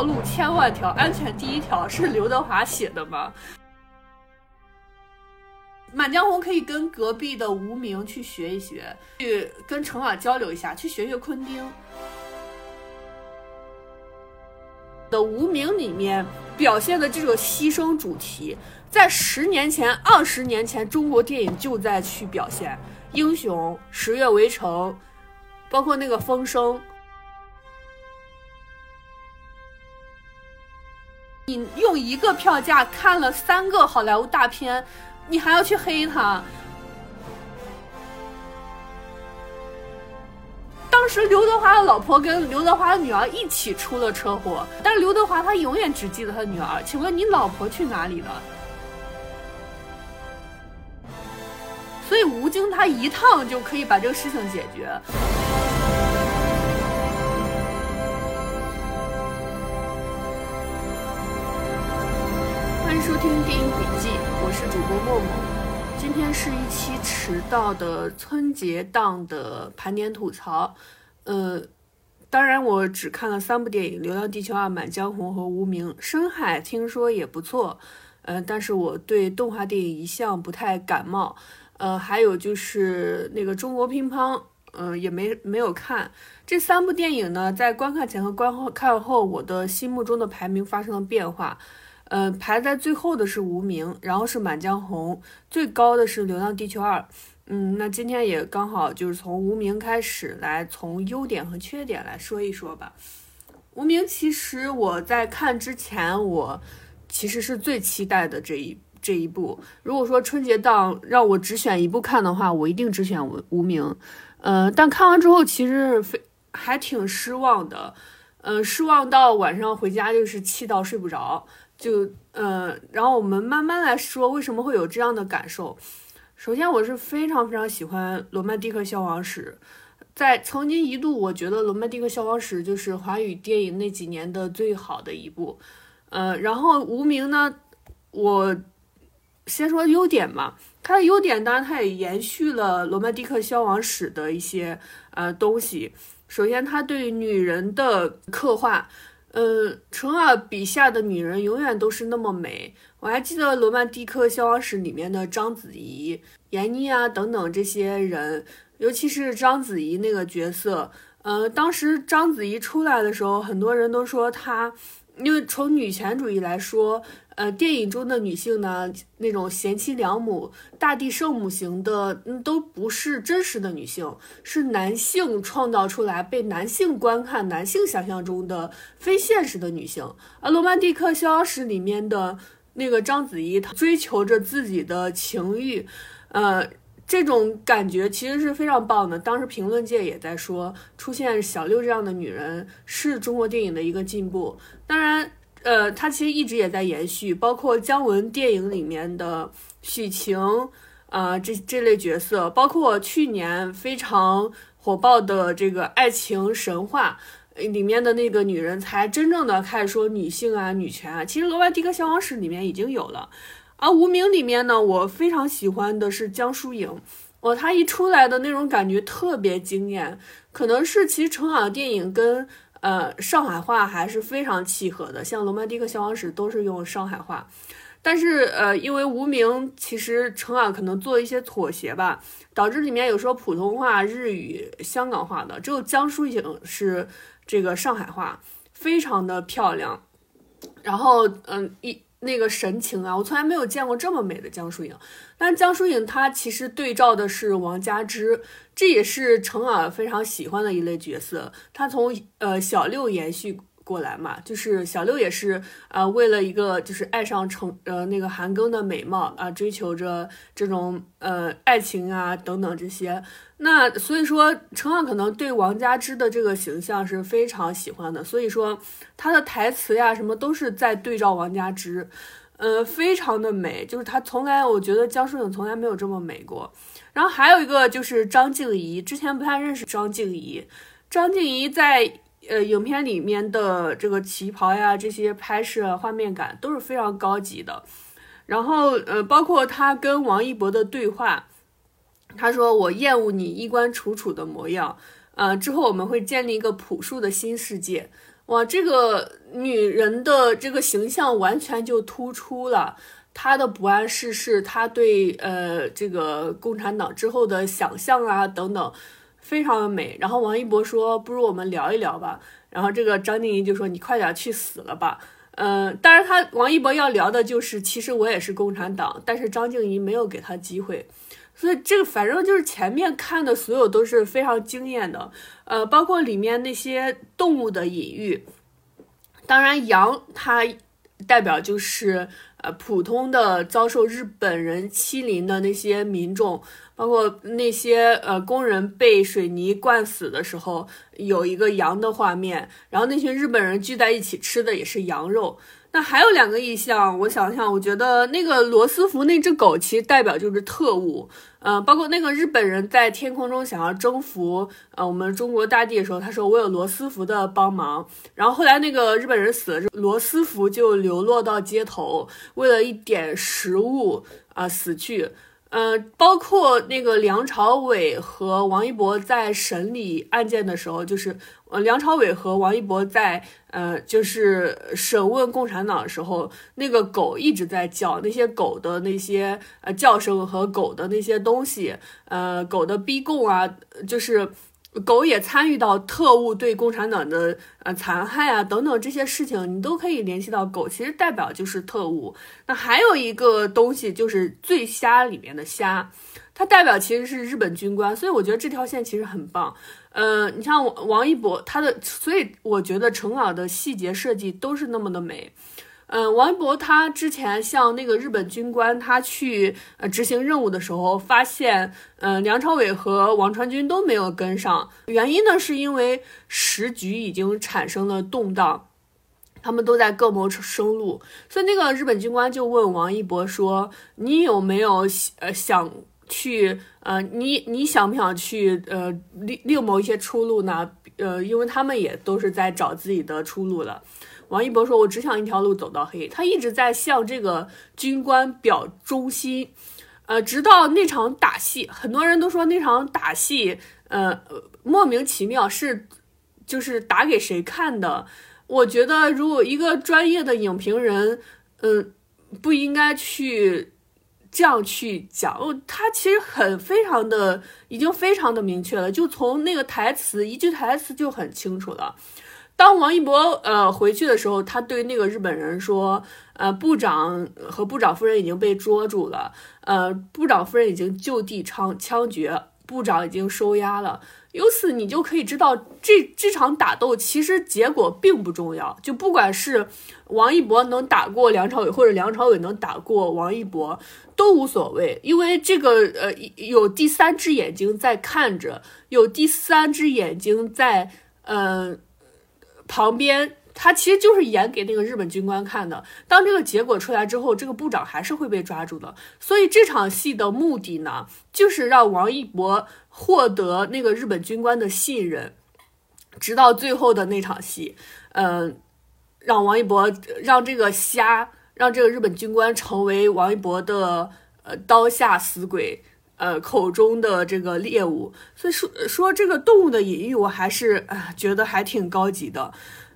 道路千万条，安全第一条是刘德华写的吗？《满江红》可以跟隔壁的无名去学一学，去跟程耳交流一下，去学学昆汀的《无名》里面表现的这个牺牲主题，在十年前、二十年前，中国电影就在去表现《英雄》《十月围城》，包括那个《风声》。你用一个票价看了三个好莱坞大片。你还要去黑他？当时刘德华的老婆跟刘德华的女儿一起出了车祸，但是刘德华他永远只记得他女儿。请问你老婆去哪里了？所以吴京他一趟就可以把这个事情解决。收听电影笔记。我是主播默默，今天是一期迟到的春节档的盘点吐槽。呃，当然我只看了三部电影：《流浪地球二》《满江红》和《无名》。《深海》听说也不错，呃，但是我对动画电影一向不太感冒。呃，还有就是那个中国乒乓，嗯，也没没有看。这三部电影呢，在观看前和观看后，我的心目中的排名发生了变化。呃，排在最后的是《无名》，然后是《满江红》，最高的是《流浪地球二》。嗯，那今天也刚好就是从《无名》开始，来从优点和缺点来说一说吧。《无名》其实我在看之前，我其实是最期待的这一这一部。如果说春节档让我只选一部看的话，我一定只选《无无名》。呃，但看完之后其实非还挺失望的。嗯，失望到晚上回家就是气到睡不着。就呃，然后我们慢慢来说，为什么会有这样的感受？首先，我是非常非常喜欢《罗曼蒂克消亡史》，在曾经一度，我觉得《罗曼蒂克消亡史》就是华语电影那几年的最好的一部。呃，然后《无名》呢，我先说优点嘛，它的优点当然它也延续了《罗曼蒂克消亡史》的一些呃东西。首先，它对女人的刻画。嗯，程耳笔下的女人永远都是那么美。我还记得《罗曼蒂克消亡史》里面的章子怡、闫妮啊等等这些人，尤其是章子怡那个角色。嗯，当时章子怡出来的时候，很多人都说她，因为从女权主义来说。呃，电影中的女性呢，那种贤妻良母、大地圣母型的，嗯，都不是真实的女性，是男性创造出来、被男性观看、男性想象中的非现实的女性。而《罗曼蒂克消亡史》里面的那个章子怡，她追求着自己的情欲，呃，这种感觉其实是非常棒的。当时评论界也在说，出现小六这样的女人是中国电影的一个进步。当然。呃，它其实一直也在延续，包括姜文电影里面的许晴，啊，这这类角色，包括去年非常火爆的这个《爱情神话》里面的那个女人，才真正的开始说女性啊、女权啊。其实《罗曼蒂克消亡史》里面已经有了，而《无名》里面呢，我非常喜欢的是江疏影，哦，她一出来的那种感觉特别惊艳，可能是其实成长的电影跟。呃，上海话还是非常契合的，像《罗曼蒂克消亡史》都是用上海话，但是呃，因为无名其实程耳可能做一些妥协吧，导致里面有说普通话、日语、香港话的，只有江疏影是这个上海话，非常的漂亮。然后嗯，一那个神情啊，我从来没有见过这么美的江疏影。但江疏影她其实对照的是王佳芝。这也是程耳非常喜欢的一类角色，她从呃小六延续过来嘛，就是小六也是呃为了一个就是爱上成呃那个韩庚的美貌啊，追求着这种呃爱情啊等等这些，那所以说程耳可能对王佳芝的这个形象是非常喜欢的，所以说他的台词呀什么都是在对照王佳芝，呃非常的美，就是他从来我觉得江疏影从来没有这么美过。然后还有一个就是张静怡，之前不太认识张静怡。张静怡在呃影片里面的这个旗袍呀，这些拍摄画面感都是非常高级的。然后呃，包括他跟王一博的对话，他说：“我厌恶你衣冠楚楚的模样。”呃，之后我们会建立一个朴素的新世界。哇，这个女人的这个形象完全就突出了。她的不谙世事，她对呃这个共产党之后的想象啊等等，非常的美。然后王一博说：“不如我们聊一聊吧。”然后这个张静怡就说：“你快点去死了吧。”嗯，当然他王一博要聊的就是，其实我也是共产党，但是张静怡没有给他机会。所以这个反正就是前面看的所有都是非常惊艳的，呃，包括里面那些动物的隐喻。当然羊它代表就是呃普通的遭受日本人欺凌的那些民众。包括那些呃工人被水泥灌死的时候，有一个羊的画面，然后那群日本人聚在一起吃的也是羊肉。那还有两个意象，我想想，我觉得那个罗斯福那只狗其实代表就是特务，嗯，包括那个日本人在天空中想要征服呃我们中国大地的时候，他说我有罗斯福的帮忙，然后后来那个日本人死了，罗斯福就流落到街头，为了一点食物啊死去。呃，包括那个梁朝伟和王一博在审理案件的时候，就是呃，梁朝伟和王一博在呃，就是审问共产党的时候，那个狗一直在叫，那些狗的那些呃叫声和狗的那些东西，呃，狗的逼供啊，就是。狗也参与到特务对共产党的呃残害啊等等这些事情，你都可以联系到狗，其实代表就是特务。那还有一个东西就是醉虾里面的虾，他代表其实是日本军官，所以我觉得这条线其实很棒。呃，你像王王一博他的，所以我觉得程老的细节设计都是那么的美。嗯，王一博他之前向那个日本军官他去呃执行任务的时候，发现，嗯，梁朝伟和王传君都没有跟上，原因呢是因为时局已经产生了动荡，他们都在各谋生路，所以那个日本军官就问王一博说：“你有没有呃想去呃你你想不想去呃另另谋一些出路呢？呃，因为他们也都是在找自己的出路了。”王一博说：“我只想一条路走到黑。”他一直在向这个军官表忠心，呃，直到那场打戏，很多人都说那场打戏，呃，莫名其妙，是就是打给谁看的？我觉得，如果一个专业的影评人，嗯，不应该去这样去讲。他其实很非常的，已经非常的明确了，就从那个台词一句台词就很清楚了。当王一博呃回去的时候，他对那个日本人说：“呃，部长和部长夫人已经被捉住了，呃，部长夫人已经就地枪枪决，部长已经收押了。由此你就可以知道，这这场打斗其实结果并不重要。就不管是王一博能打过梁朝伟，或者梁朝伟能打过王一博，都无所谓，因为这个呃有第三只眼睛在看着，有第三只眼睛在嗯。”旁边，他其实就是演给那个日本军官看的。当这个结果出来之后，这个部长还是会被抓住的。所以这场戏的目的呢，就是让王一博获得那个日本军官的信任，直到最后的那场戏，嗯，让王一博让这个虾，让这个日本军官成为王一博的呃刀下死鬼。呃，口中的这个猎物，所以说说这个动物的隐喻，我还是啊觉得还挺高级的，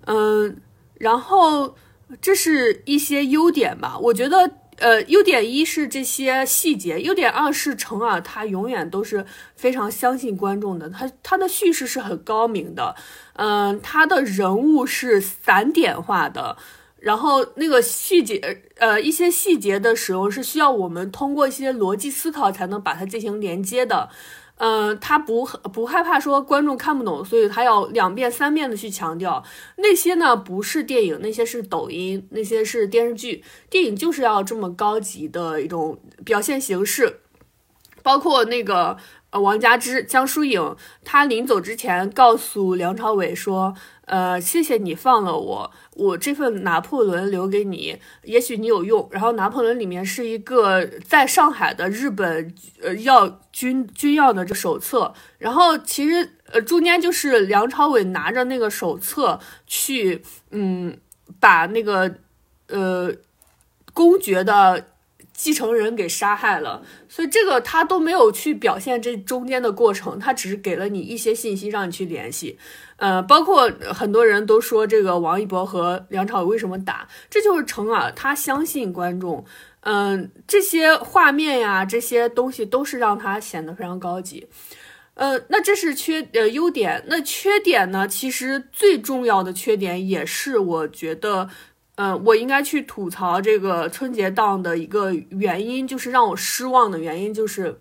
嗯，然后这是一些优点吧，我觉得呃，优点一是这些细节，优点二是程耳他永远都是非常相信观众的，他他的叙事是很高明的，嗯，他的人物是散点化的。然后那个细节，呃，一些细节的时候是需要我们通过一些逻辑思考才能把它进行连接的，嗯，他不不害怕说观众看不懂，所以他要两遍三遍的去强调那些呢不是电影，那些是抖音，那些是电视剧，电影就是要这么高级的一种表现形式，包括那个呃。王佳芝、江疏影，他临走之前告诉梁朝伟说：“呃，谢谢你放了我，我这份拿破仑留给你，也许你有用。”然后拿破仑里面是一个在上海的日本呃药军军药的这手册，然后其实呃中间就是梁朝伟拿着那个手册去，嗯，把那个呃公爵的。继承人给杀害了，所以这个他都没有去表现这中间的过程，他只是给了你一些信息让你去联系。呃，包括很多人都说这个王一博和梁朝伟为什么打，这就是成耳他相信观众。嗯，这些画面呀，这些东西都是让他显得非常高级。呃，那这是缺呃优点，那缺点呢？其实最重要的缺点也是我觉得，呃，我应该去吐槽这个春节档的一个原因，就是让我失望的原因，就是，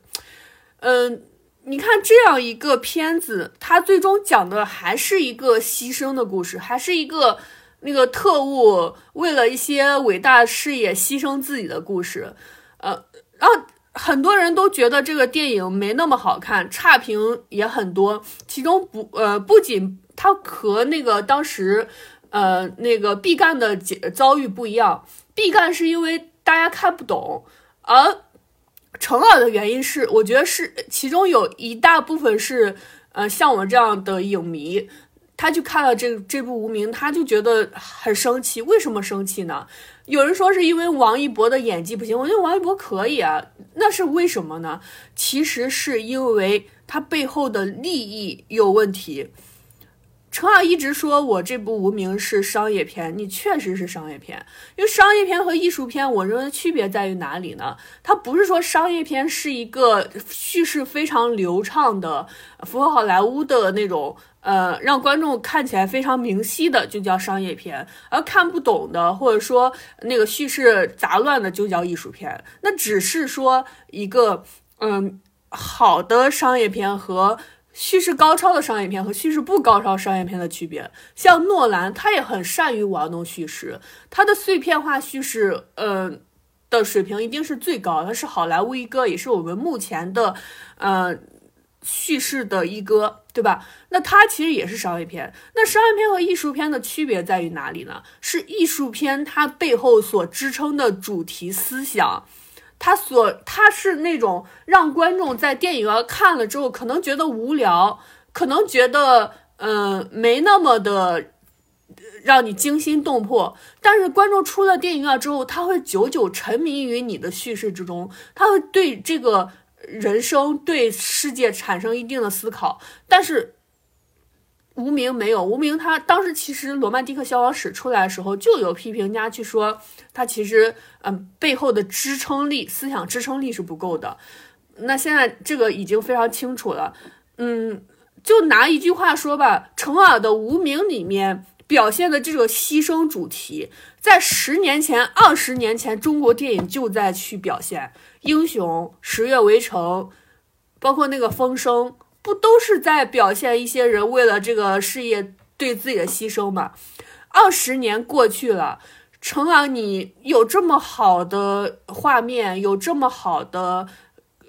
嗯，你看这样一个片子，它最终讲的还是一个牺牲的故事，还是一个那个特务为了一些伟大事业牺牲自己的故事，呃，然后。很多人都觉得这个电影没那么好看，差评也很多。其中不呃，不仅它和那个当时，呃，那个毕赣的遭遇不一样。毕赣是因为大家看不懂，而成耳的原因是，我觉得是其中有一大部分是，呃，像我这样的影迷。他去看了这这部《无名》，他就觉得很生气。为什么生气呢？有人说是因为王一博的演技不行，我觉得王一博可以啊。那是为什么呢？其实是因为他背后的利益有问题。陈耳一直说我这部《无名》是商业片，你确实是商业片。因为商业片和艺术片，我认为区别在于哪里呢？它不是说商业片是一个叙事非常流畅的，符合好莱坞的那种。呃，让观众看起来非常明晰的就叫商业片，而看不懂的或者说那个叙事杂乱的就叫艺术片。那只是说一个嗯好的商业片和叙事高超的商业片和叙事不高超商业片的区别。像诺兰，他也很善于玩弄叙事，他的碎片化叙事，呃的水平一定是最高，他是好莱坞一哥，也是我们目前的，呃。叙事的一哥，对吧？那他其实也是商业片。那商业片和艺术片的区别在于哪里呢？是艺术片它背后所支撑的主题思想，他所他是那种让观众在电影院看了之后可能觉得无聊，可能觉得嗯没那么的让你惊心动魄。但是观众出了电影院之后，他会久久沉迷于你的叙事之中，他会对这个。人生对世界产生一定的思考，但是无名没有无名。他当时其实《罗曼蒂克消亡史》出来的时候，就有批评家去说，他其实嗯背后的支撑力、思想支撑力是不够的。那现在这个已经非常清楚了。嗯，就拿一句话说吧，成耳的《无名》里面表现的这个牺牲主题，在十年前、二十年前，中国电影就在去表现。英雄、十月围城，包括那个风声，不都是在表现一些人为了这个事业对自己的牺牲吗？二十年过去了，成儿，你有这么好的画面，有这么好的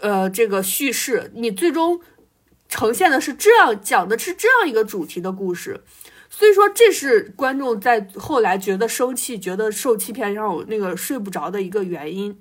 呃这个叙事，你最终呈现的是这样讲的是这样一个主题的故事，所以说这是观众在后来觉得生气、觉得受欺骗，让我那个睡不着的一个原因。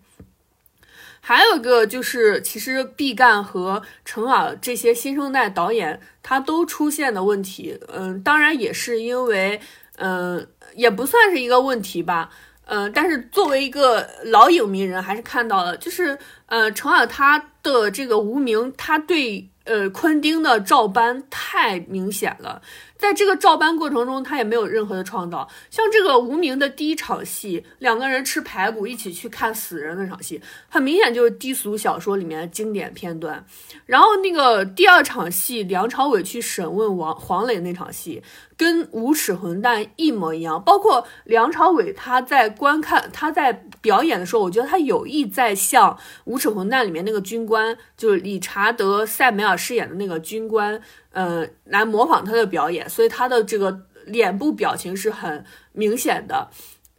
还有一个就是，其实毕赣和陈耳这些新生代导演，他都出现的问题，嗯，当然也是因为，嗯，也不算是一个问题吧，嗯，但是作为一个老影迷人，还是看到了，就是，呃，陈耳他的这个无名，他对，呃，昆汀的照搬太明显了。在这个照搬过程中，他也没有任何的创造。像这个无名的第一场戏，两个人吃排骨一起去看死人那场戏，很明显就是低俗小说里面的经典片段。然后那个第二场戏，梁朝伟去审问王黄磊那场戏，跟无耻混蛋一模一样。包括梁朝伟他在观看他在表演的时候，我觉得他有意在向无耻混蛋里面那个军官，就是理查德塞梅尔饰演的那个军官。呃，来模仿他的表演，所以他的这个脸部表情是很明显的。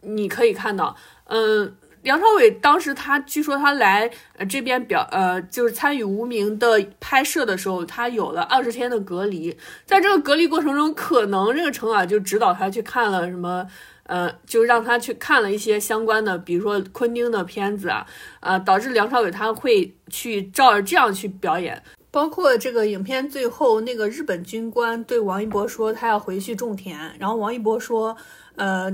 你可以看到，嗯，梁朝伟当时他据说他来这边表，呃，就是参与《无名》的拍摄的时候，他有了二十天的隔离。在这个隔离过程中，可能这个程耳就指导他去看了什么，呃，就让他去看了一些相关的，比如说昆汀的片子啊，啊，导致梁朝伟他会去照着这样去表演。包括这个影片最后，那个日本军官对王一博说他要回去种田，然后王一博说，呃，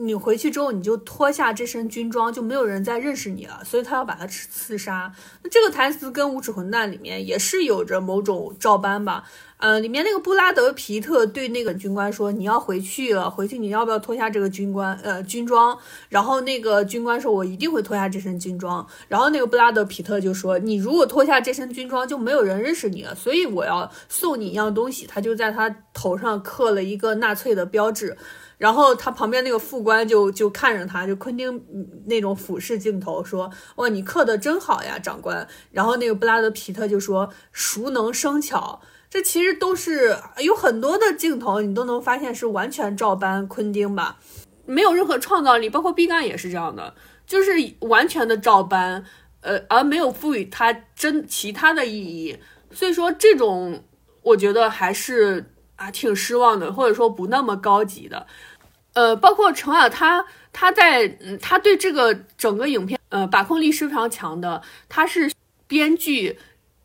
你回去之后你就脱下这身军装，就没有人再认识你了，所以他要把他刺杀。那这个台词跟《无耻混蛋》里面也是有着某种照搬吧。呃，里面那个布拉德皮特对那个军官说：“你要回去了，回去你要不要脱下这个军官呃军装？”然后那个军官说：“我一定会脱下这身军装。”然后那个布拉德皮特就说：“你如果脱下这身军装，就没有人认识你了，所以我要送你一样东西。”他就在他头上刻了一个纳粹的标志。然后他旁边那个副官就就看着他，就昆汀那种俯视镜头说：“哇，你刻的真好呀，长官。”然后那个布拉德皮特就说：“熟能生巧。”这其实都是有很多的镜头，你都能发现是完全照搬昆汀吧，没有任何创造力。包括毕赣也是这样的，就是完全的照搬，呃，而没有赋予它真其他的意义。所以说，这种我觉得还是啊挺失望的，或者说不那么高级的。呃，包括程耳他他在嗯，他对这个整个影片呃把控力是非常强的，他是编剧。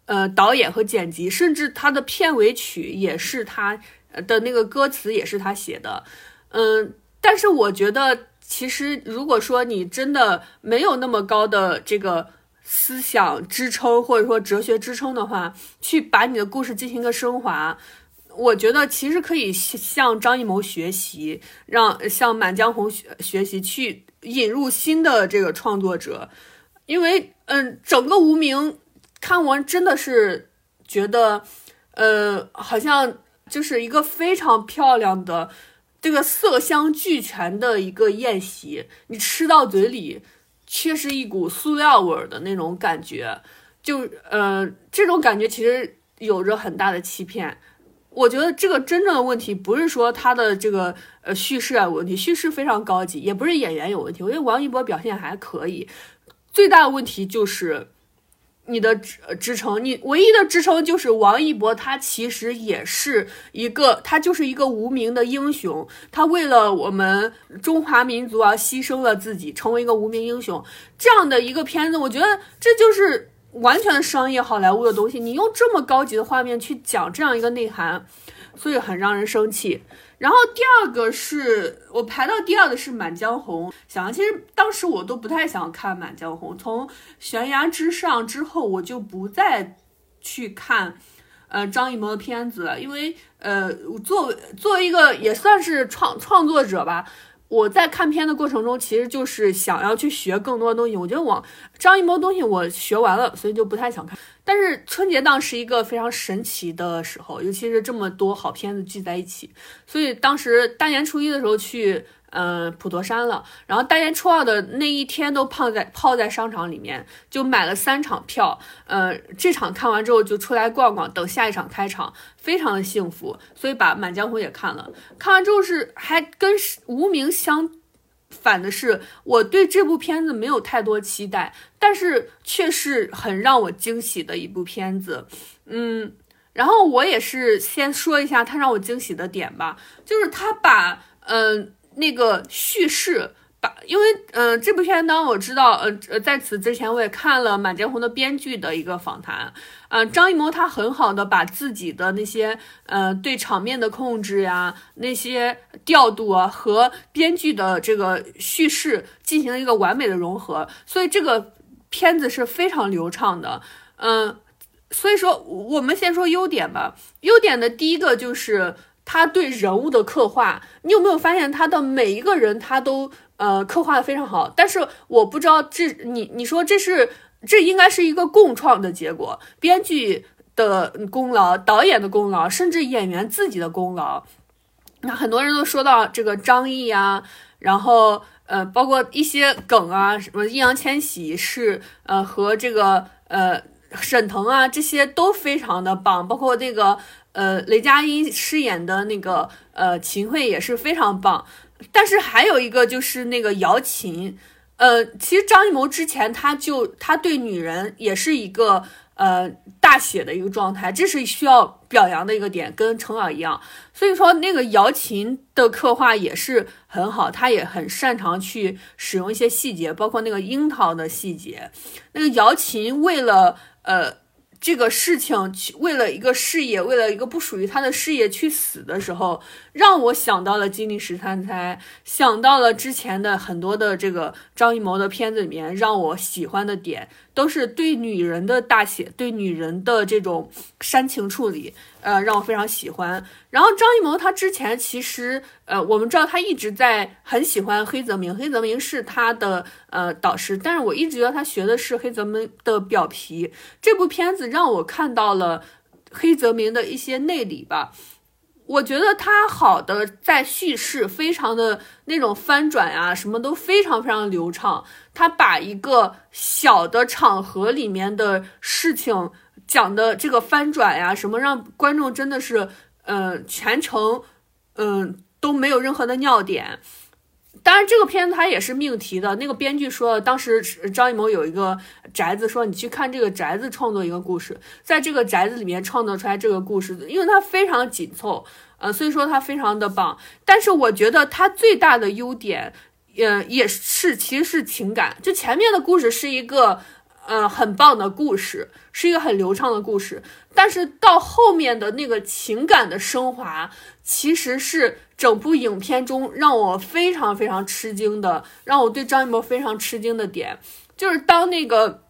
呃，导演和剪辑，甚至他的片尾曲也是他的那个歌词也是他写的，嗯，但是我觉得其实如果说你真的没有那么高的这个思想支撑或者说哲学支撑的话，去把你的故事进行一个升华，我觉得其实可以向张艺谋学习，让向满江红学学习，去引入新的这个创作者，因为嗯，整个无名。看完真的是觉得，呃，好像就是一个非常漂亮的这个色香俱全的一个宴席，你吃到嘴里却是一股塑料味的那种感觉，就呃，这种感觉其实有着很大的欺骗。我觉得这个真正的问题不是说他的这个呃叙事啊问题，叙事非常高级，也不是演员有问题，我觉得王一博表现还可以，最大的问题就是。你的支支撑，你唯一的支撑就是王一博，他其实也是一个，他就是一个无名的英雄，他为了我们中华民族而牺牲了自己，成为一个无名英雄，这样的一个片子，我觉得这就是完全的商业好莱坞的东西，你用这么高级的画面去讲这样一个内涵，所以很让人生气。然后第二个是我排到第二的是《满江红》，想其实当时我都不太想看《满江红》，从《悬崖之上》之后我就不再去看，呃张艺谋的片子，因为呃作为作为一个也算是创创作者吧。我在看片的过程中，其实就是想要去学更多的东西。我觉得我张艺谋东西我学完了，所以就不太想看。但是春节档是一个非常神奇的时候，尤其是这么多好片子聚在一起，所以当时大年初一的时候去。嗯，普陀山了。然后大年初二的那一天都泡在泡在商场里面，就买了三场票。呃，这场看完之后就出来逛逛，等下一场开场，非常的幸福。所以把《满江红》也看了。看完之后是还跟无名相反的是，我对这部片子没有太多期待，但是却是很让我惊喜的一部片子。嗯，然后我也是先说一下它让我惊喜的点吧，就是他把嗯。那个叙事把，因为嗯，这部片当我知道，呃呃，在此之前我也看了《满江红》的编剧的一个访谈，嗯，张艺谋他很好的把自己的那些呃对场面的控制呀，那些调度啊和编剧的这个叙事进行了一个完美的融合，所以这个片子是非常流畅的，嗯，所以说我们先说优点吧，优点的第一个就是。他对人物的刻画，你有没有发现他的每一个人他都呃刻画的非常好？但是我不知道这你你说这是这应该是一个共创的结果，编剧的功劳、导演的功劳，甚至演员自己的功劳。那很多人都说到这个张译啊，然后呃包括一些梗啊，什么易烊千玺是呃和这个呃沈腾啊这些都非常的棒，包括那个。呃，雷佳音饰演的那个呃秦桧也是非常棒，但是还有一个就是那个姚琴，呃，其实张艺谋之前他就他对女人也是一个呃大写的一个状态，这是需要表扬的一个点，跟程耳一样，所以说那个姚琴的刻画也是很好，他也很擅长去使用一些细节，包括那个樱桃的细节，那个姚琴为了呃。这个事情去为了一个事业，为了一个不属于他的事业去死的时候，让我想到了金陵十三钗，想到了之前的很多的这个张艺谋的片子里面让我喜欢的点，都是对女人的大写，对女人的这种煽情处理。呃，让我非常喜欢。然后张艺谋他之前其实，呃，我们知道他一直在很喜欢黑泽明，黑泽明是他的呃导师，但是我一直觉得他学的是黑泽明的表皮。这部片子让我看到了黑泽明的一些内里吧。我觉得他好的在叙事，非常的那种翻转呀，什么都非常非常流畅。他把一个小的场合里面的事情。讲的这个翻转呀，什么让观众真的是，嗯，全程，嗯，都没有任何的尿点。当然，这个片子它也是命题的。那个编剧说，当时张艺谋有一个宅子，说你去看这个宅子创作一个故事，在这个宅子里面创作出来这个故事，因为它非常紧凑，呃，所以说它非常的棒。但是我觉得它最大的优点，呃，也是其实是情感。就前面的故事是一个。嗯，很棒的故事，是一个很流畅的故事，但是到后面的那个情感的升华，其实是整部影片中让我非常非常吃惊的，让我对张艺谋非常吃惊的点，就是当那个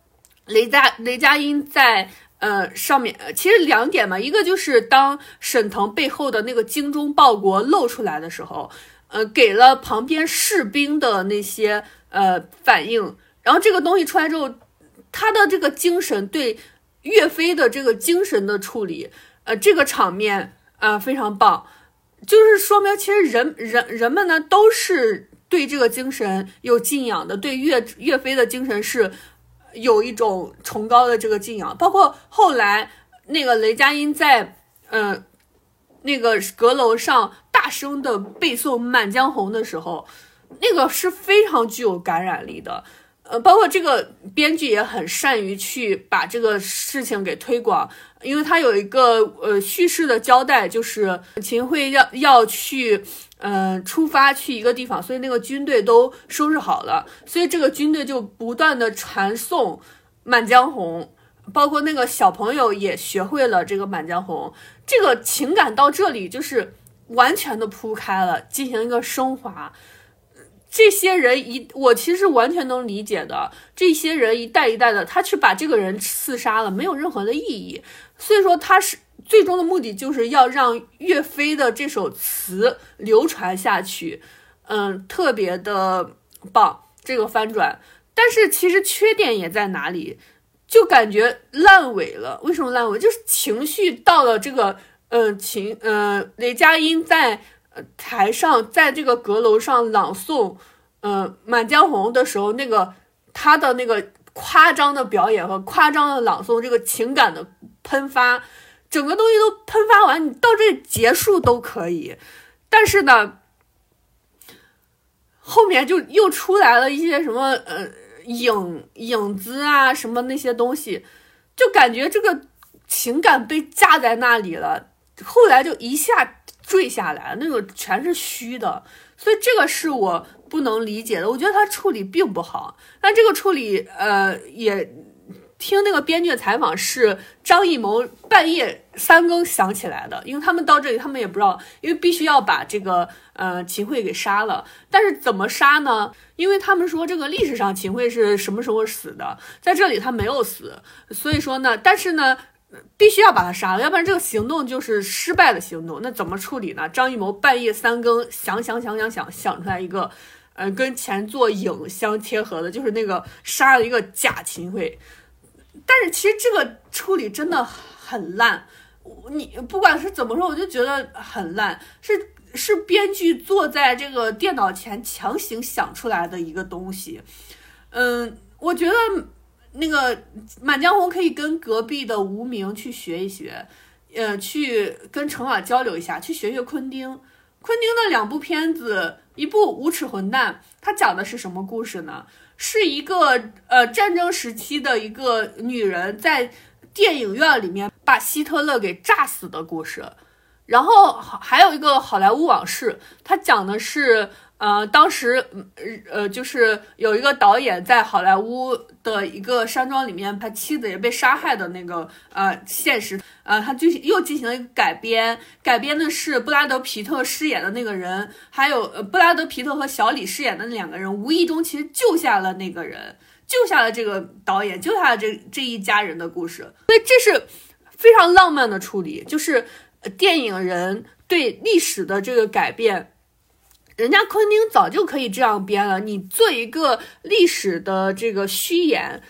雷佳雷佳音在呃上面，其实两点嘛，一个就是当沈腾背后的那个精忠报国露出来的时候，呃，给了旁边士兵的那些呃反应，然后这个东西出来之后。他的这个精神对岳飞的这个精神的处理，呃，这个场面啊非常棒，就是说明其实人人人们呢都是对这个精神有敬仰的，对岳岳飞的精神是有一种崇高的这个敬仰。包括后来那个雷佳音在嗯那个阁楼上大声的背诵《满江红》的时候，那个是非常具有感染力的。呃，包括这个编剧也很善于去把这个事情给推广，因为他有一个呃叙事的交代，就是秦桧要要去，嗯，出发去一个地方，所以那个军队都收拾好了，所以这个军队就不断的传颂《满江红》，包括那个小朋友也学会了这个《满江红》，这个情感到这里就是完全的铺开了，进行一个升华。这些人一，我其实完全能理解的。这些人一代一代的，他去把这个人刺杀了，没有任何的意义。所以说，他是最终的目的就是要让岳飞的这首词流传下去。嗯，特别的棒，这个翻转。但是其实缺点也在哪里？就感觉烂尾了。为什么烂尾？就是情绪到了这个，嗯，情，嗯，雷佳音在。台上在这个阁楼上朗诵，嗯，《满江红》的时候，那个他的那个夸张的表演和夸张的朗诵，这个情感的喷发，整个东西都喷发完，你到这结束都可以。但是呢，后面就又出来了一些什么，呃，影影子啊，什么那些东西，就感觉这个情感被架在那里了，后来就一下。坠下来，那个全是虚的，所以这个是我不能理解的。我觉得他处理并不好，但这个处理，呃，也听那个编剧采访是张艺谋半夜三更想起来的，因为他们到这里他们也不知道，因为必须要把这个呃秦桧给杀了，但是怎么杀呢？因为他们说这个历史上秦桧是什么时候死的，在这里他没有死，所以说呢，但是呢。必须要把他杀了，要不然这个行动就是失败的行动。那怎么处理呢？张艺谋半夜三更想想想想想想出来一个，呃，跟前作影相贴合的，就是那个杀了一个假秦桧。但是其实这个处理真的很烂，你不管是怎么说，我就觉得很烂，是是编剧坐在这个电脑前强行想出来的一个东西。嗯，我觉得。那个《满江红》可以跟隔壁的无名去学一学，呃，去跟程耳交流一下，去学学昆汀。昆汀的两部片子，一部《无耻混蛋》，它讲的是什么故事呢？是一个呃战争时期的一个女人在电影院里面把希特勒给炸死的故事。然后还有一个《好莱坞往事》，它讲的是。呃，当时呃呃就是有一个导演在好莱坞的一个山庄里面，他妻子也被杀害的那个呃现实，呃，他就又进行了一个改编，改编的是布拉德皮特饰演的那个人，还有呃布拉德皮特和小李饰演的那两个人，无意中其实救下了那个人，救下了这个导演，救下了这这一家人的故事，所以这是非常浪漫的处理，就是电影人对历史的这个改变。人家昆汀早就可以这样编了，你做一个历史的这个虚演，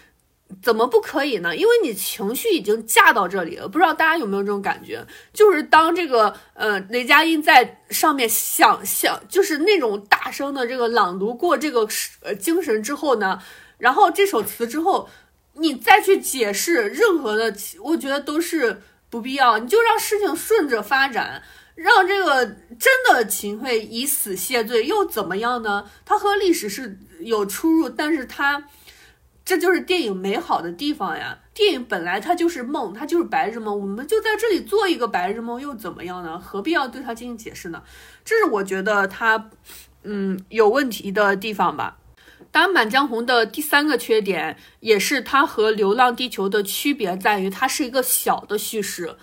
怎么不可以呢？因为你情绪已经架到这里了。不知道大家有没有这种感觉？就是当这个呃雷佳音在上面想象，就是那种大声的这个朗读过这个呃精神之后呢，然后这首词之后，你再去解释任何的，我觉得都是不必要。你就让事情顺着发展。让这个真的秦桧以死谢罪又怎么样呢？他和历史是有出入，但是他这就是电影美好的地方呀。电影本来它就是梦，它就是白日梦，我们就在这里做一个白日梦又怎么样呢？何必要对它进行解释呢？这是我觉得它嗯有问题的地方吧。当然，《满江红》的第三个缺点也是它和《流浪地球》的区别在于，它是一个小的叙事。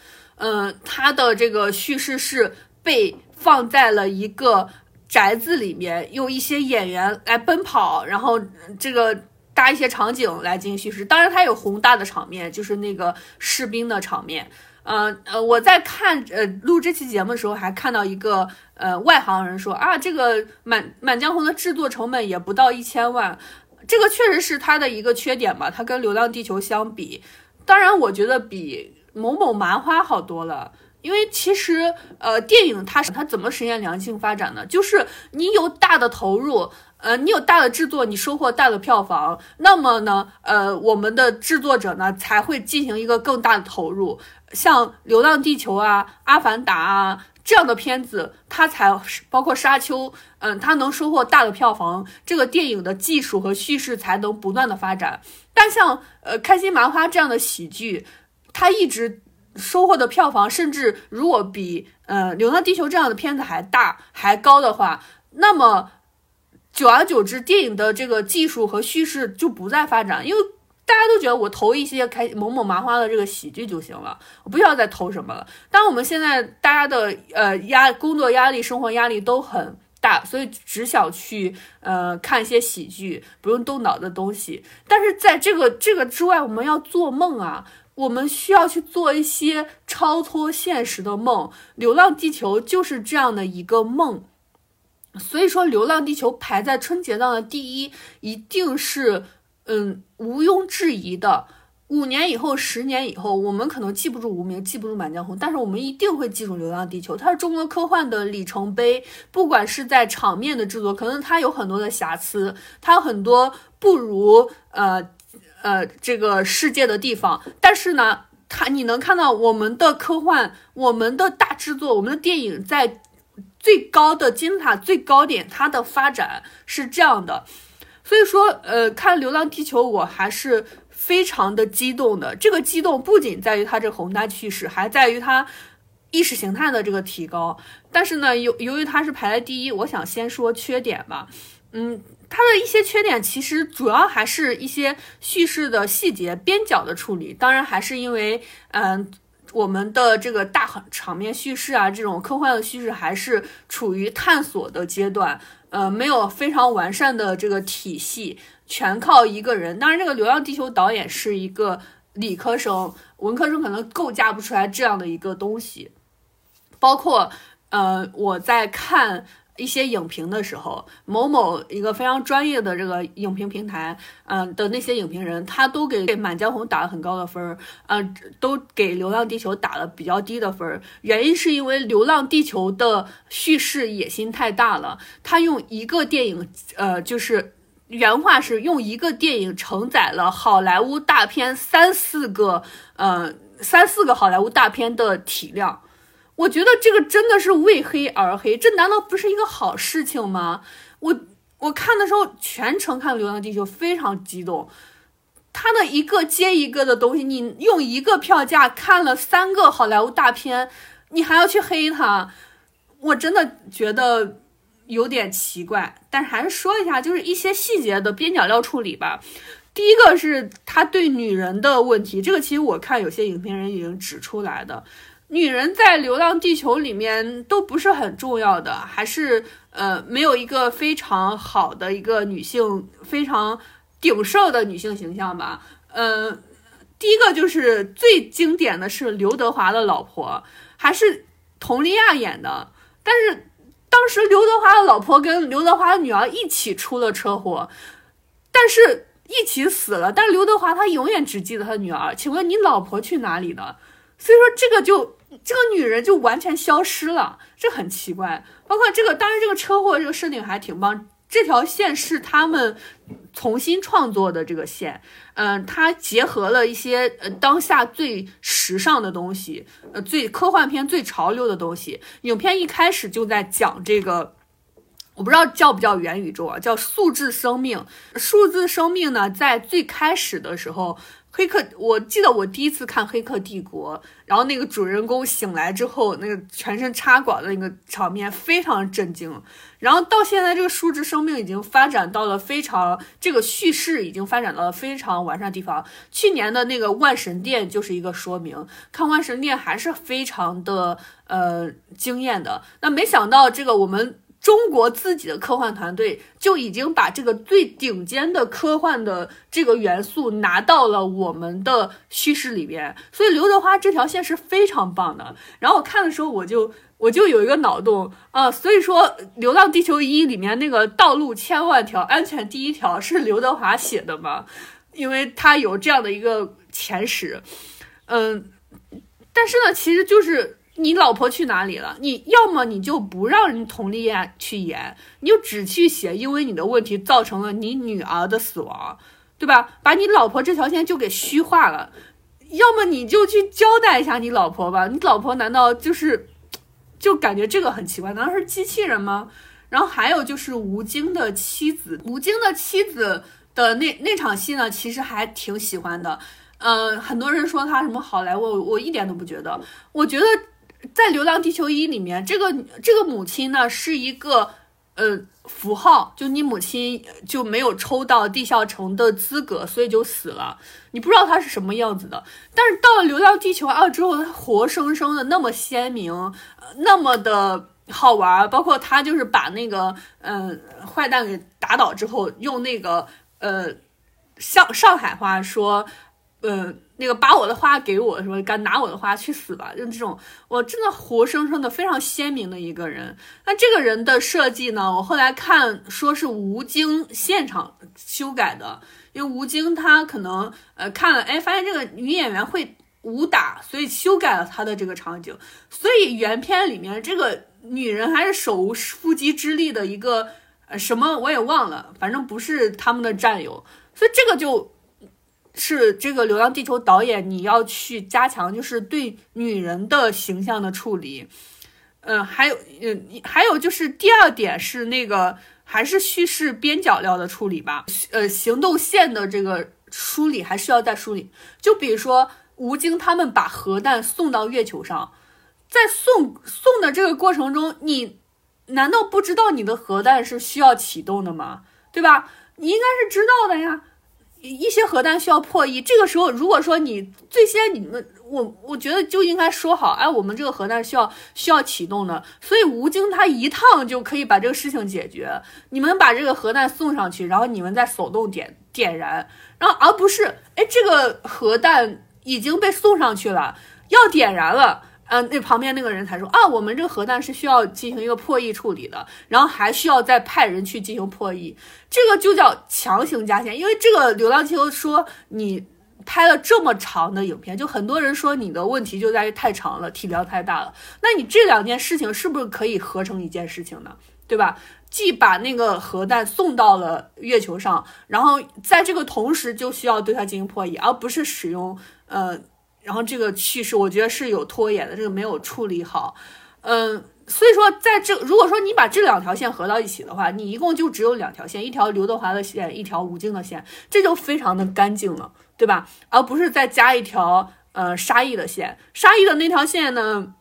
嗯，它的这个叙事是被放在了一个宅子里面，用一些演员来奔跑，然后这个搭一些场景来进行叙事。当然，它有宏大的场面，就是那个士兵的场面。嗯呃，我在看呃录这期节目的时候，还看到一个呃外行人说啊，这个满满江红的制作成本也不到一千万，这个确实是它的一个缺点吧。它跟《流浪地球》相比，当然我觉得比。某某麻花好多了，因为其实呃，电影它它怎么实现良性发展呢？就是你有大的投入，呃，你有大的制作，你收获大的票房，那么呢，呃，我们的制作者呢才会进行一个更大的投入。像《流浪地球》啊，《阿凡达》啊这样的片子，它才包括《沙丘》，嗯，它能收获大的票房，这个电影的技术和叙事才能不断的发展。但像呃开心麻花这样的喜剧。它一直收获的票房，甚至如果比呃《流浪地球》这样的片子还大还高的话，那么久而久之，电影的这个技术和叙事就不再发展，因为大家都觉得我投一些开某某麻花的这个喜剧就行了，我不需要再投什么了。当我们现在大家的呃压工作压力、生活压力都很大，所以只想去呃看一些喜剧，不用动脑的东西。但是在这个这个之外，我们要做梦啊。我们需要去做一些超脱现实的梦，《流浪地球》就是这样的一个梦，所以说《流浪地球》排在春节档的第一，一定是嗯毋庸置疑的。五年以后、十年以后，我们可能记不住《无名》，记不住《满江红》，但是我们一定会记住《流浪地球》，它是中国科幻的里程碑。不管是在场面的制作，可能它有很多的瑕疵，它有很多不如呃。呃，这个世界的地方，但是呢，它你能看到我们的科幻，我们的大制作，我们的电影在最高的金字塔最高点，它的发展是这样的。所以说，呃，看《流浪地球》，我还是非常的激动的。这个激动不仅在于它这宏大叙事，还在于它意识形态的这个提高。但是呢，由由于它是排在第一，我想先说缺点吧。嗯。它的一些缺点，其实主要还是一些叙事的细节、边角的处理。当然，还是因为，嗯，我们的这个大场面叙事啊，这种科幻的叙事还是处于探索的阶段，呃，没有非常完善的这个体系，全靠一个人。当然，这个《流浪地球》导演是一个理科生，文科生可能构架不出来这样的一个东西。包括，呃，我在看。一些影评的时候，某某一个非常专业的这个影评平台，嗯的那些影评人，他都给《满江红》打了很高的分儿，嗯，都给《流浪地球》打了比较低的分儿。原因是因为《流浪地球》的叙事野心太大了，他用一个电影，呃，就是原话是用一个电影承载了好莱坞大片三四个，呃，三四个好莱坞大片的体量。我觉得这个真的是为黑而黑，这难道不是一个好事情吗？我我看的时候全程看《流浪地球》，非常激动。他的一个接一个的东西，你用一个票价看了三个好莱坞大片，你还要去黑他，我真的觉得有点奇怪，但是还是说一下，就是一些细节的边角料处理吧。第一个是他对女人的问题，这个其实我看有些影评人已经指出来的，女人在《流浪地球》里面都不是很重要的，还是呃没有一个非常好的一个女性非常鼎盛的女性形象吧。呃，第一个就是最经典的是刘德华的老婆，还是佟丽娅演的，但是。当时刘德华的老婆跟刘德华的女儿一起出了车祸，但是一起死了。但刘德华他永远只记得他女儿。请问你老婆去哪里了？所以说这个就这个女人就完全消失了，这很奇怪。包括这个，当然这个车祸这个设定还挺棒。这条线是他们重新创作的这个线，嗯，它结合了一些呃当下最时尚的东西，呃，最科幻片最潮流的东西。影片一开始就在讲这个，我不知道叫不叫元宇宙啊，叫数字生命。数字生命呢，在最开始的时候。黑客，我记得我第一次看《黑客帝国》，然后那个主人公醒来之后，那个全身插管的那个场面非常震惊。然后到现在，这个数字生命已经发展到了非常，这个叙事已经发展到了非常完善的地方。去年的那个《万神殿》就是一个说明，看《万神殿》还是非常的呃惊艳的。那没想到这个我们。中国自己的科幻团队就已经把这个最顶尖的科幻的这个元素拿到了我们的叙事里边，所以刘德华这条线是非常棒的。然后我看的时候，我就我就有一个脑洞啊，所以说《流浪地球一》里面那个道路千万条，安全第一条是刘德华写的吗？因为他有这样的一个前史，嗯，但是呢，其实就是。你老婆去哪里了？你要么你就不让人佟丽娅去演，你就只去写，因为你的问题造成了你女儿的死亡，对吧？把你老婆这条线就给虚化了。要么你就去交代一下你老婆吧。你老婆难道就是，就感觉这个很奇怪？难道是机器人吗？然后还有就是吴京的妻子，吴京的妻子的那那场戏呢，其实还挺喜欢的。嗯，很多人说他什么好莱坞，我一点都不觉得。我觉得。在《流浪地球一》里面，这个这个母亲呢是一个呃符号，就你母亲就没有抽到地下城的资格，所以就死了。你不知道她是什么样子的。但是到了《流浪地球二》之后，她活生生的那么鲜明，那么的好玩。包括他就是把那个嗯坏蛋给打倒之后，用那个呃上上海话说，嗯。那个把我的花给我，说敢拿我的花去死吧！就这种，我真的活生生的非常鲜明的一个人。那这个人的设计呢？我后来看说是吴京现场修改的，因为吴京他可能呃看了，哎，发现这个女演员会武打，所以修改了她的这个场景。所以原片里面这个女人还是手无缚鸡之力的一个呃什么我也忘了，反正不是他们的战友。所以这个就。是这个《流浪地球》导演，你要去加强，就是对女人的形象的处理。嗯，还有，嗯，还有就是第二点是那个，还是叙事边角料的处理吧。呃，行动线的这个梳理还需要再梳理。就比如说吴京他们把核弹送到月球上，在送送的这个过程中，你难道不知道你的核弹是需要启动的吗？对吧？你应该是知道的呀。一些核弹需要破译，这个时候如果说你最先你们我我觉得就应该说好，哎，我们这个核弹需要需要启动的，所以吴京他一趟就可以把这个事情解决。你们把这个核弹送上去，然后你们再手动点点燃，然后而不是哎这个核弹已经被送上去了，要点燃了。嗯，那旁边那个人才说啊，我们这个核弹是需要进行一个破译处理的，然后还需要再派人去进行破译，这个就叫强行加线。因为这个《流浪地球》说你拍了这么长的影片，就很多人说你的问题就在于太长了，体量太大了。那你这两件事情是不是可以合成一件事情呢？对吧？既把那个核弹送到了月球上，然后在这个同时就需要对它进行破译，而不是使用呃。然后这个叙事我觉得是有拖延的，这个没有处理好，嗯，所以说在这如果说你把这两条线合到一起的话，你一共就只有两条线，一条刘德华的线，一条吴京的线，这就非常的干净了，对吧？而不是再加一条呃沙溢的线，沙溢的那条线呢，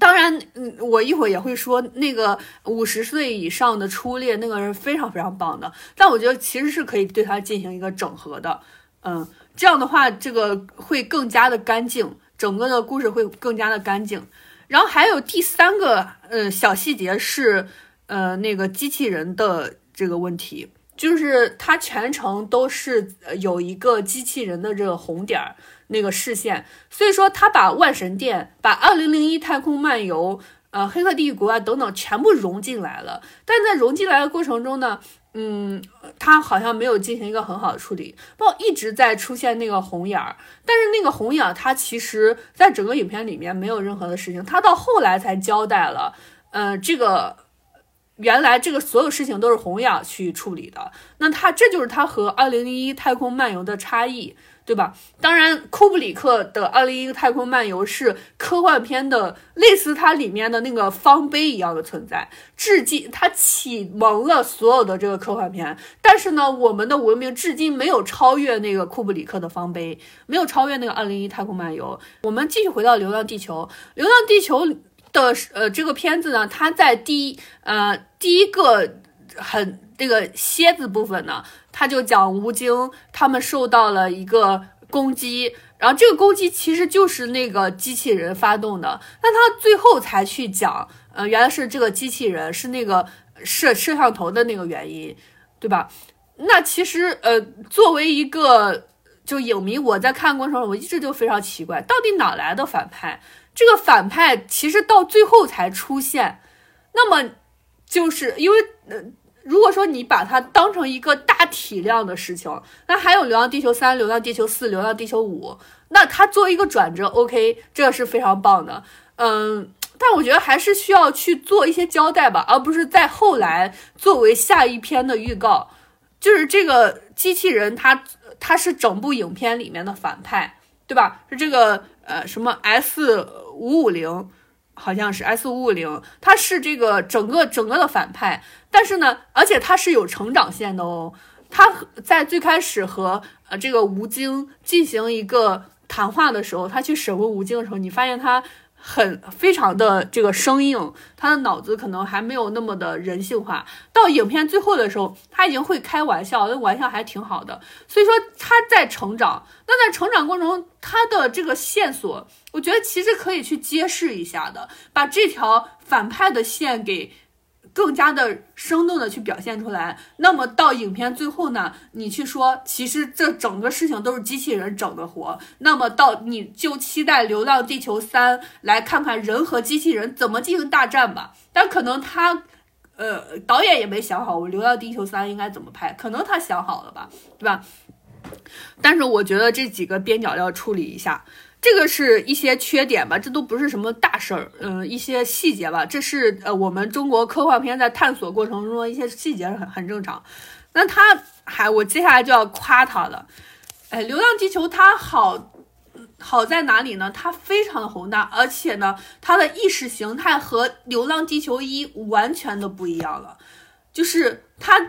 当然，嗯，我一会儿也会说那个五十岁以上的初恋那个人非常非常棒的，但我觉得其实是可以对他进行一个整合的，嗯，这样的话这个会更加的干净，整个的故事会更加的干净。然后还有第三个，呃，小细节是，呃，那个机器人的这个问题，就是它全程都是有一个机器人的这个红点儿。那个视线，所以说他把万神殿、把二零零一太空漫游、呃黑客帝国啊等等全部融进来了，但在融进来的过程中呢，嗯，他好像没有进行一个很好的处理，包括一直在出现那个红眼儿，但是那个红眼儿他其实在整个影片里面没有任何的事情，他到后来才交代了，嗯，这个原来这个所有事情都是红眼儿去处理的，那他这就是他和二零零一太空漫游的差异。对吧？当然，库布里克的《二零一太空漫游》是科幻片的，类似它里面的那个方碑一样的存在，至今它启蒙了所有的这个科幻片。但是呢，我们的文明至今没有超越那个库布里克的方碑，没有超越那个《二零一太空漫游》。我们继续回到《流浪地球》，《流浪地球》的呃这个片子呢，它在第一呃第一个很这个蝎子部分呢。他就讲吴京他们受到了一个攻击，然后这个攻击其实就是那个机器人发动的。那他最后才去讲，呃，原来是这个机器人是那个摄摄像头的那个原因，对吧？那其实，呃，作为一个就影迷，我在看过程中，我一直就非常奇怪，到底哪来的反派？这个反派其实到最后才出现，那么就是因为，呃。如果说你把它当成一个大体量的事情，那还有《流浪地球三》《流浪地球四》《流浪地球五》，那它作为一个转折，OK，这是非常棒的。嗯，但我觉得还是需要去做一些交代吧，而不是在后来作为下一篇的预告。就是这个机器人，它它是整部影片里面的反派，对吧？是这个呃什么 S 五五零。好像是 S 五五零，他是这个整个整个的反派，但是呢，而且他是有成长线的哦。他在最开始和呃这个吴京进行一个谈话的时候，他去审问吴京的时候，你发现他。很非常的这个生硬，他的脑子可能还没有那么的人性化。到影片最后的时候，他已经会开玩笑，那玩笑还挺好的。所以说他在成长，那在成长过程中，他的这个线索，我觉得其实可以去揭示一下的，把这条反派的线给。更加的生动的去表现出来，那么到影片最后呢，你去说，其实这整个事情都是机器人整的活，那么到你就期待《流浪地球三》来看看人和机器人怎么进行大战吧。但可能他，呃，导演也没想好，我《流浪地球三》应该怎么拍，可能他想好了吧，对吧？但是我觉得这几个边角要处理一下。这个是一些缺点吧，这都不是什么大事儿，嗯，一些细节吧，这是呃我们中国科幻片在探索过程中的一些细节，很很正常。那他还，我接下来就要夸他了，哎，《流浪地球》它好好在哪里呢？它非常的宏大，而且呢，它的意识形态和《流浪地球一》完全的不一样了，就是它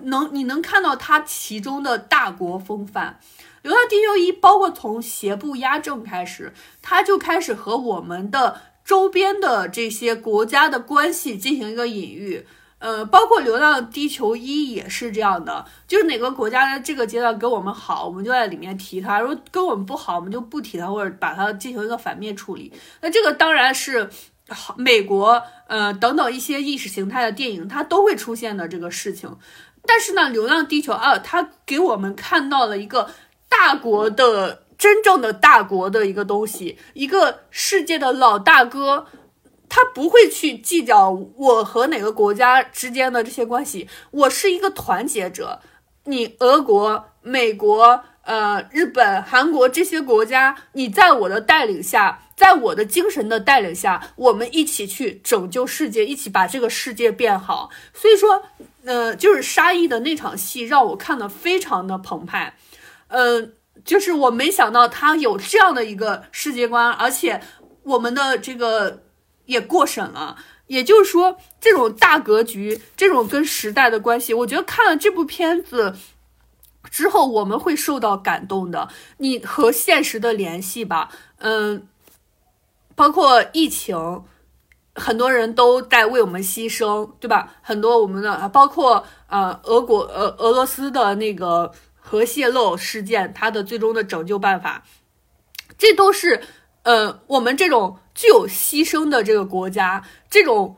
能你能看到它其中的大国风范。流浪地球一，包括从邪不压正开始，他就开始和我们的周边的这些国家的关系进行一个隐喻。呃，包括流浪地球一也是这样的，就是哪个国家在这个阶段跟我们好，我们就在里面提它；如果跟我们不好，我们就不提它，或者把它进行一个反面处理。那这个当然是好，美国呃等等一些意识形态的电影，它都会出现的这个事情。但是呢，流浪地球二，它给我们看到了一个。大国的真正的大国的一个东西，一个世界的老大哥，他不会去计较我和哪个国家之间的这些关系。我是一个团结者，你俄国、美国、呃日本、韩国这些国家，你在我的带领下，在我的精神的带领下，我们一起去拯救世界，一起把这个世界变好。所以说，呃，就是沙溢的那场戏让我看的非常的澎湃。嗯，就是我没想到他有这样的一个世界观，而且我们的这个也过审了。也就是说，这种大格局，这种跟时代的关系，我觉得看了这部片子之后，我们会受到感动的。你和现实的联系吧，嗯，包括疫情，很多人都在为我们牺牲，对吧？很多我们的，包括呃，俄国呃俄罗斯的那个核泄漏事件，它的最终的拯救办法，这都是呃我们这种具有牺牲的这个国家，这种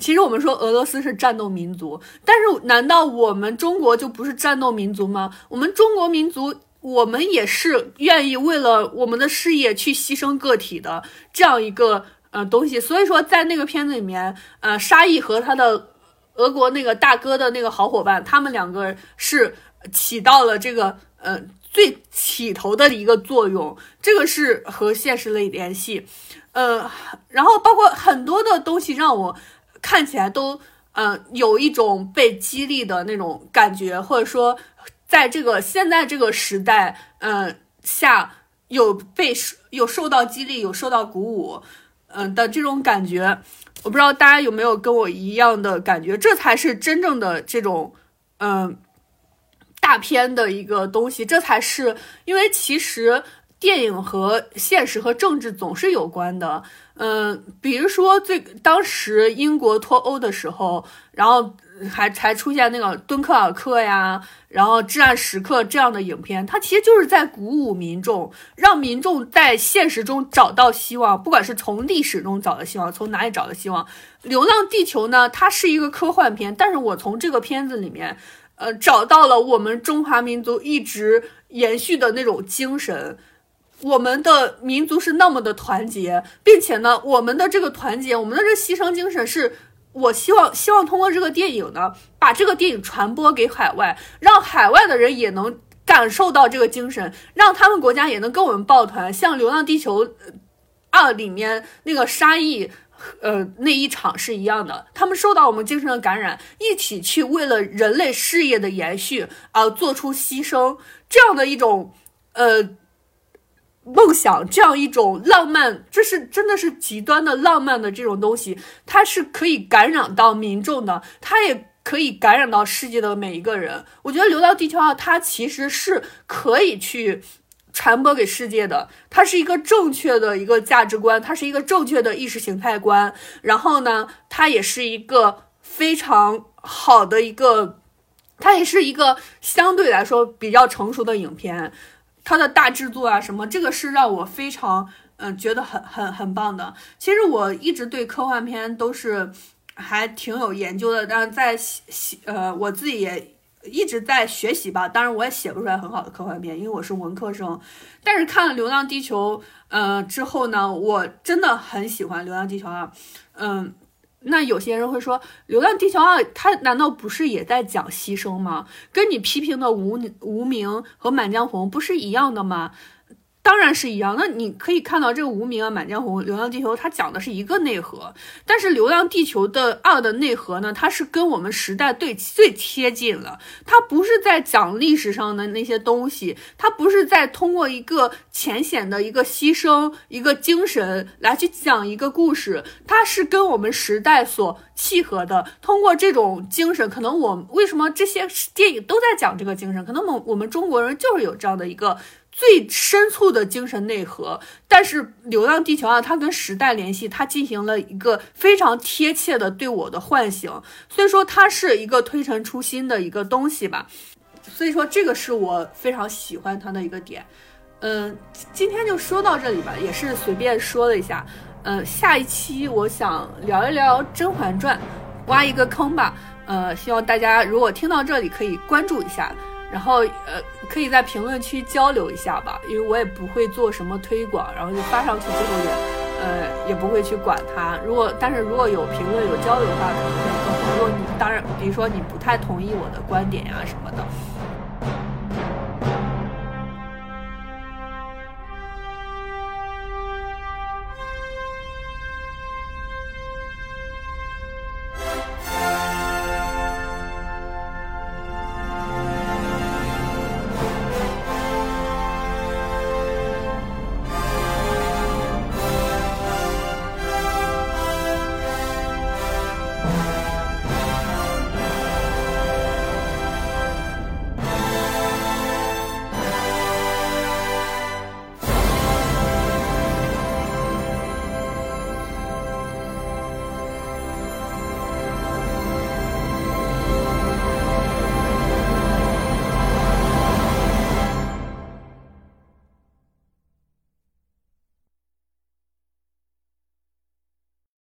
其实我们说俄罗斯是战斗民族，但是难道我们中国就不是战斗民族吗？我们中国民族，我们也是愿意为了我们的事业去牺牲个体的这样一个。呃，东西，所以说在那个片子里面，呃，沙溢和他的俄国那个大哥的那个好伙伴，他们两个是起到了这个呃最起头的一个作用，这个是和现实类联系，呃，然后包括很多的东西让我看起来都呃有一种被激励的那种感觉，或者说在这个现在这个时代，嗯下有被有受到激励，有受到鼓舞。嗯的这种感觉，我不知道大家有没有跟我一样的感觉，这才是真正的这种嗯大片的一个东西，这才是因为其实电影和现实和政治总是有关的，嗯，比如说最当时英国脱欧的时候，然后。还才出现那个敦刻尔克呀，然后至暗时刻这样的影片，它其实就是在鼓舞民众，让民众在现实中找到希望，不管是从历史中找的希望，从哪里找的希望。流浪地球呢，它是一个科幻片，但是我从这个片子里面，呃，找到了我们中华民族一直延续的那种精神。我们的民族是那么的团结，并且呢，我们的这个团结，我们的这牺牲精神是。我希望希望通过这个电影呢，把这个电影传播给海外，让海外的人也能感受到这个精神，让他们国家也能跟我们抱团，像《流浪地球二》里面那个沙溢，呃那一场是一样的，他们受到我们精神的感染，一起去为了人类事业的延续而做出牺牲，这样的一种呃。梦想这样一种浪漫，这是真的是极端的浪漫的这种东西，它是可以感染到民众的，它也可以感染到世界的每一个人。我觉得《流浪地球二》它其实是可以去传播给世界的，它是一个正确的一个价值观，它是一个正确的意识形态观。然后呢，它也是一个非常好的一个，它也是一个相对来说比较成熟的影片。它的大制作啊，什么这个是让我非常嗯觉得很很很棒的。其实我一直对科幻片都是还挺有研究的，但是在写呃我自己也一直在学习吧。当然我也写不出来很好的科幻片，因为我是文科生。但是看了《流浪地球》呃之后呢，我真的很喜欢《流浪地球》二，嗯。那有些人会说，《流浪地球二》它难道不是也在讲牺牲吗？跟你批评的《无无名》和《满江红》不是一样的吗？当然是一样。那你可以看到这个《无名》啊，《满江红》《流浪地球》，它讲的是一个内核。但是《流浪地球》的二的内核呢，它是跟我们时代对最贴近了。它不是在讲历史上的那些东西，它不是在通过一个浅显的一个牺牲、一个精神来去讲一个故事，它是跟我们时代所契合的。通过这种精神，可能我为什么这些电影都在讲这个精神？可能我我们中国人就是有这样的一个。最深处的精神内核，但是《流浪地球》啊，它跟时代联系，它进行了一个非常贴切的对我的唤醒，所以说它是一个推陈出新的一个东西吧，所以说这个是我非常喜欢它的一个点。嗯，今天就说到这里吧，也是随便说了一下。嗯，下一期我想聊一聊《甄嬛传》，挖一个坑吧。呃，希望大家如果听到这里可以关注一下。然后呃，可以在评论区交流一下吧，因为我也不会做什么推广，然后就发上去之后也呃也不会去管它。如果但是如果有评论有交流的话，可能会更好。如果你当然，比如说你不太同意我的观点呀什么的，